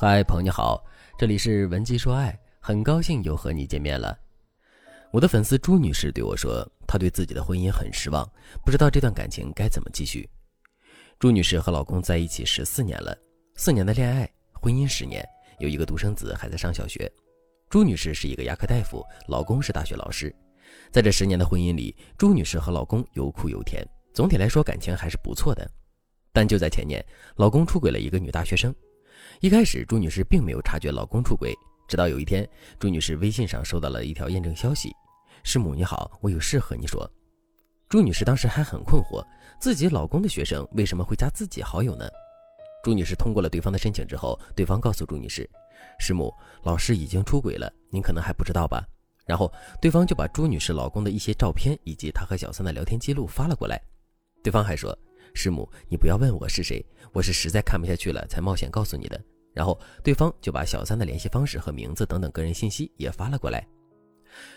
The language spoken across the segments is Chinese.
嗨，朋友你好，这里是文姬说爱，很高兴又和你见面了。我的粉丝朱女士对我说，她对自己的婚姻很失望，不知道这段感情该怎么继续。朱女士和老公在一起十四年了，四年的恋爱，婚姻十年，有一个独生子还在上小学。朱女士是一个牙科大夫，老公是大学老师。在这十年的婚姻里，朱女士和老公有苦有甜，总体来说感情还是不错的。但就在前年，老公出轨了一个女大学生。一开始，朱女士并没有察觉老公出轨，直到有一天，朱女士微信上收到了一条验证消息：“师母你好，我有事和你说。”朱女士当时还很困惑，自己老公的学生为什么会加自己好友呢？朱女士通过了对方的申请之后，对方告诉朱女士：“师母，老师已经出轨了，您可能还不知道吧？”然后对方就把朱女士老公的一些照片以及他和小三的聊天记录发了过来，对方还说。师母，你不要问我是谁，我是实在看不下去了才冒险告诉你的。然后对方就把小三的联系方式和名字等等个人信息也发了过来。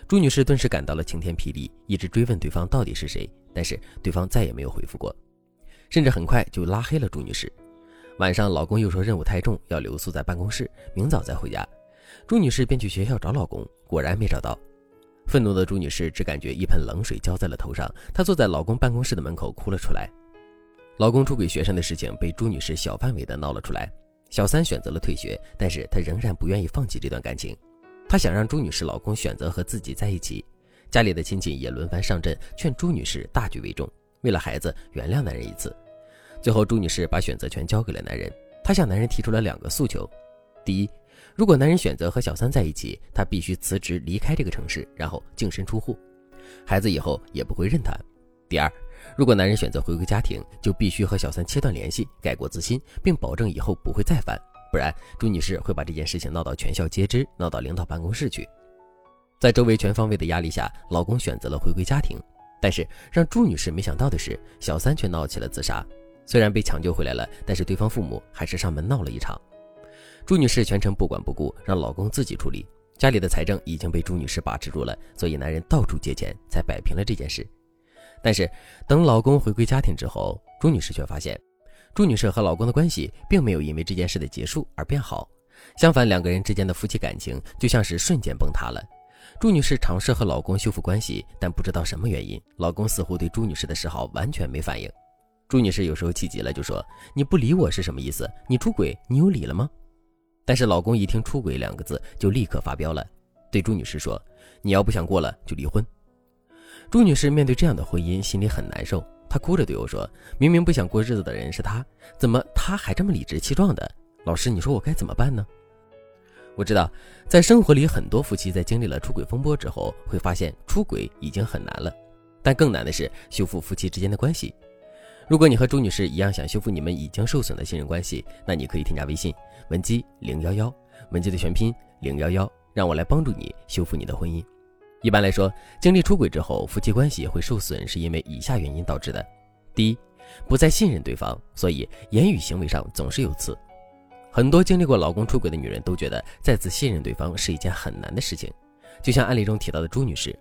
朱女士顿时感到了晴天霹雳，一直追问对方到底是谁，但是对方再也没有回复过，甚至很快就拉黑了朱女士。晚上，老公又说任务太重，要留宿在办公室，明早再回家。朱女士便去学校找老公，果然没找到。愤怒的朱女士只感觉一盆冷水浇在了头上，她坐在老公办公室的门口哭了出来。老公出轨学生的事情被朱女士小范围的闹了出来，小三选择了退学，但是她仍然不愿意放弃这段感情，她想让朱女士老公选择和自己在一起，家里的亲戚也轮番上阵劝朱女士大局为重，为了孩子原谅男人一次。最后朱女士把选择权交给了男人，她向男人提出了两个诉求：第一，如果男人选择和小三在一起，她必须辞职离开这个城市，然后净身出户，孩子以后也不会认她；第二。如果男人选择回归家庭，就必须和小三切断联系，改过自新，并保证以后不会再犯，不然朱女士会把这件事情闹到全校皆知，闹到领导办公室去。在周围全方位的压力下，老公选择了回归家庭，但是让朱女士没想到的是，小三却闹起了自杀。虽然被抢救回来了，但是对方父母还是上门闹了一场。朱女士全程不管不顾，让老公自己处理。家里的财政已经被朱女士把持住了，所以男人到处借钱，才摆平了这件事。但是，等老公回归家庭之后，朱女士却发现，朱女士和老公的关系并没有因为这件事的结束而变好，相反，两个人之间的夫妻感情就像是瞬间崩塌了。朱女士尝试和老公修复关系，但不知道什么原因，老公似乎对朱女士的示好完全没反应。朱女士有时候气急了，就说：“你不理我是什么意思？你出轨，你有理了吗？”但是老公一听“出轨”两个字，就立刻发飙了，对朱女士说：“你要不想过了，就离婚。”朱女士面对这样的婚姻，心里很难受。她哭着对我说：“明明不想过日子的人是他，怎么他还这么理直气壮的？老师，你说我该怎么办呢？”我知道，在生活里，很多夫妻在经历了出轨风波之后，会发现出轨已经很难了，但更难的是修复夫妻之间的关系。如果你和朱女士一样想修复你们已经受损的信任关系，那你可以添加微信文姬零幺幺，文姬的全拼零幺幺，让我来帮助你修复你的婚姻。一般来说，经历出轨之后，夫妻关系会受损，是因为以下原因导致的：第一，不再信任对方，所以言语行为上总是有刺。很多经历过老公出轨的女人都觉得再次信任对方是一件很难的事情。就像案例中提到的朱女士，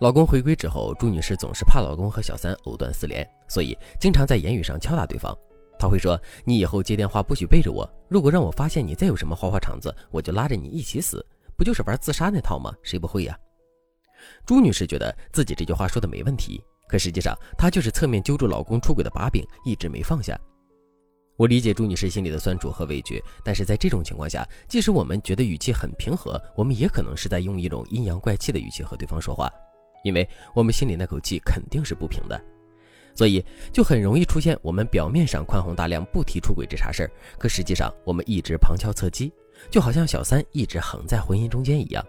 老公回归之后，朱女士总是怕老公和小三藕断丝连，所以经常在言语上敲打对方。她会说：“你以后接电话不许背着我，如果让我发现你再有什么花花肠子，我就拉着你一起死。”不就是玩自杀那套吗？谁不会呀？朱女士觉得自己这句话说的没问题，可实际上她就是侧面揪住老公出轨的把柄，一直没放下。我理解朱女士心里的酸楚和委屈，但是在这种情况下，即使我们觉得语气很平和，我们也可能是在用一种阴阳怪气的语气和对方说话，因为我们心里那口气肯定是不平的，所以就很容易出现我们表面上宽宏大量，不提出轨这茬事儿，可实际上我们一直旁敲侧击，就好像小三一直横在婚姻中间一样。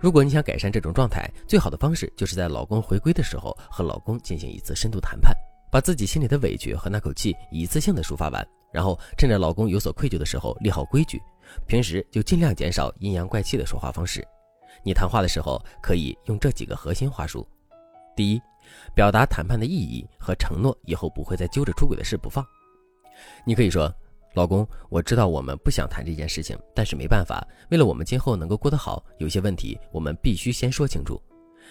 如果你想改善这种状态，最好的方式就是在老公回归的时候和老公进行一次深度谈判，把自己心里的委屈和那口气一次性的抒发完，然后趁着老公有所愧疚的时候立好规矩，平时就尽量减少阴阳怪气的说话方式。你谈话的时候可以用这几个核心话术：第一，表达谈判的意义和承诺，以后不会再揪着出轨的事不放。你可以说。老公，我知道我们不想谈这件事情，但是没办法，为了我们今后能够过得好，有些问题我们必须先说清楚。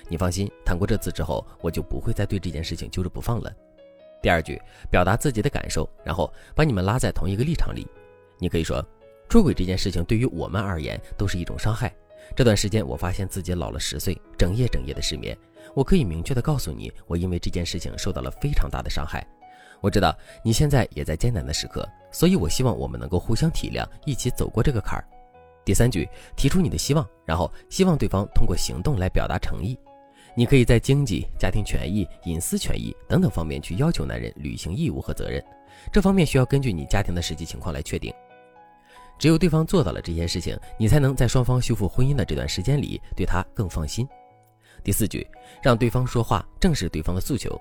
你放心，谈过这次之后，我就不会再对这件事情揪着不放了。第二句，表达自己的感受，然后把你们拉在同一个立场里。你可以说：“出轨这件事情对于我们而言都是一种伤害。这段时间我发现自己老了十岁，整夜整夜的失眠。我可以明确的告诉你，我因为这件事情受到了非常大的伤害。我知道你现在也在艰难的时刻，所以我希望我们能够互相体谅，一起走过这个坎儿。第三句，提出你的希望，然后希望对方通过行动来表达诚意。你可以在经济、家庭权益、隐私权益等等方面去要求男人履行义务和责任，这方面需要根据你家庭的实际情况来确定。只有对方做到了这些事情，你才能在双方修复婚姻的这段时间里对他更放心。第四句，让对方说话，正视对方的诉求。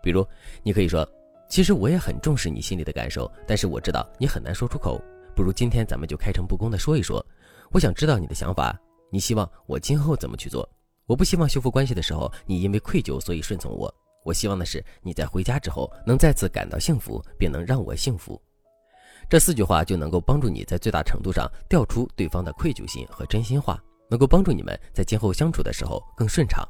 比如，你可以说：“其实我也很重视你心里的感受，但是我知道你很难说出口。不如今天咱们就开诚布公的说一说，我想知道你的想法，你希望我今后怎么去做。”我不希望修复关系的时候，你因为愧疚所以顺从我。我希望的是你在回家之后能再次感到幸福，并能让我幸福。这四句话就能够帮助你在最大程度上调出对方的愧疚心和真心话，能够帮助你们在今后相处的时候更顺畅。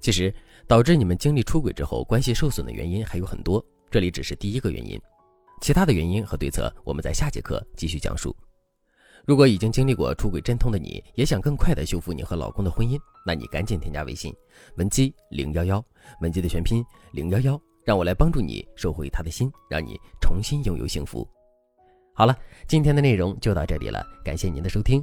其实，导致你们经历出轨之后关系受损的原因还有很多，这里只是第一个原因，其他的原因和对策我们在下节课继续讲述。如果已经经历过出轨阵痛的你，也想更快的修复你和老公的婚姻，那你赶紧添加微信文姬零幺幺，文姬的全拼零幺幺，让我来帮助你收回他的心，让你重新拥有幸福。好了，今天的内容就到这里了，感谢您的收听。